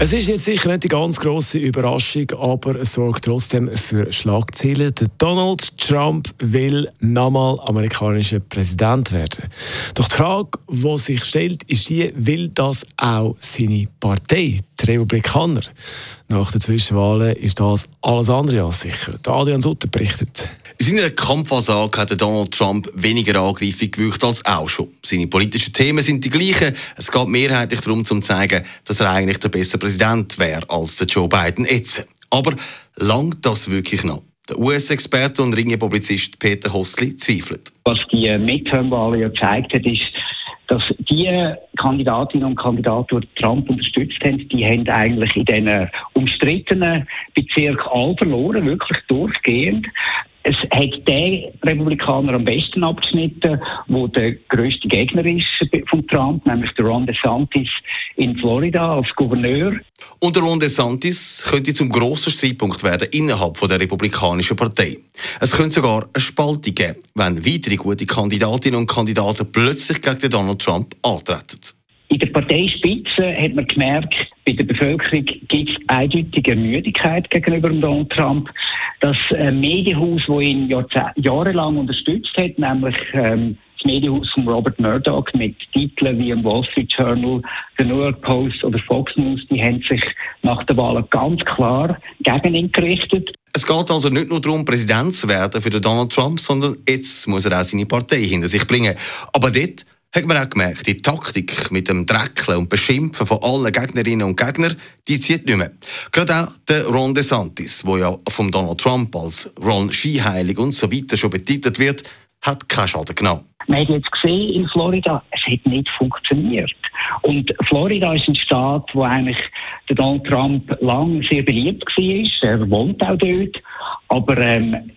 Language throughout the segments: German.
Es ist jetzt sicher nicht die ganz große Überraschung, aber es sorgt trotzdem für Schlagzeilen. Donald Trump will nochmal amerikanischer Präsident werden. Doch die Frage, die sich stellt, ist die, will das auch seine Partei, die Republikaner? Nach den Zwischenwahlen ist das alles andere als sicher. Adrian Sutter berichtet. In seiner Kampfansage hat Donald Trump weniger angreifend gewirkt als auch schon. Seine politischen Themen sind die gleichen. Es geht mehrheitlich darum, zu zeigen, dass er eigentlich der bessere Präsident wäre als der Joe Biden jetzt. Aber langt das wirklich noch? Der US-Experte und Ringe-Publizist Peter Hostli zweifelt. Was die Midterm-Wahl ja gezeigt hat, ist, dass die Kandidatinnen und Kandidaten, die Trump unterstützt haben, die haben eigentlich in diesen umstrittenen Bezirk all verloren, wirklich durchgehend es hat der Republikaner am besten abgeschnitten, wo der größte Gegner ist von Trump, nämlich der Ron DeSantis in Florida als Gouverneur. Und der Ron DeSantis könnte zum grossen Streitpunkt werden innerhalb der Republikanischen Partei. Es könnte sogar eine Spaltung geben, wenn weitere gute Kandidatinnen und Kandidaten plötzlich gegen Donald Trump antreten. In der Parteispitze hat man gemerkt, bei der Bevölkerung gibt es eindeutige Ermüdigkeit gegenüber Donald Trump. Das äh, Medienhaus, das ihn jahrelang unterstützt hat, nämlich ähm, das Medienhaus von Robert Murdoch mit Titeln wie im Wall Street Journal, The New York Post oder Fox News, die haben sich nach der Wahl ganz klar gegen ihn gerichtet. Es geht also nicht nur darum, Präsident zu werden für Donald Trump, sondern jetzt muss er auch seine Partei hinter sich bringen. Aber dort hat man auch gemerkt, die Taktik mit dem Dreckeln und Beschimpfen von allen Gegnerinnen und Gegnern, die zieht nicht mehr. Gerade auch der Ron DeSantis, der ja von Donald Trump als Ron Skiheilig und so weiter schon betitelt wird, hat keinen Schaden genommen. Man hat jetzt gesehen in Florida, es hat nicht funktioniert. Und Florida ist ein Staat, wo eigentlich Donald Trump lang sehr beliebt war. Er wohnt auch dort. Aber ähm,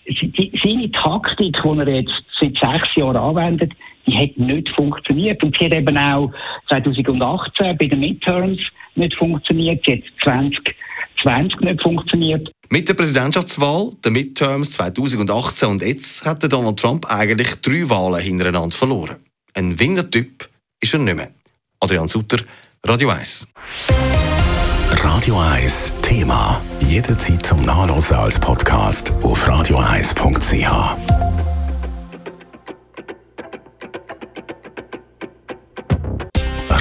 seine Taktik, die er jetzt seit sechs Jahren anwendet, die hat nicht funktioniert. Und sie hat eben auch 2018 bei den Midterms nicht funktioniert. Sie hat 2020 nicht funktioniert. Mit der Präsidentschaftswahl, der Midterms 2018 und jetzt hat Donald Trump eigentlich drei Wahlen hintereinander verloren. Ein Winnertyp ist er nicht mehr. Adrian Sutter, Radio 1. Radio 1 Thema. Jederzeit zum Nachlesen als Podcast auf radio1.ch.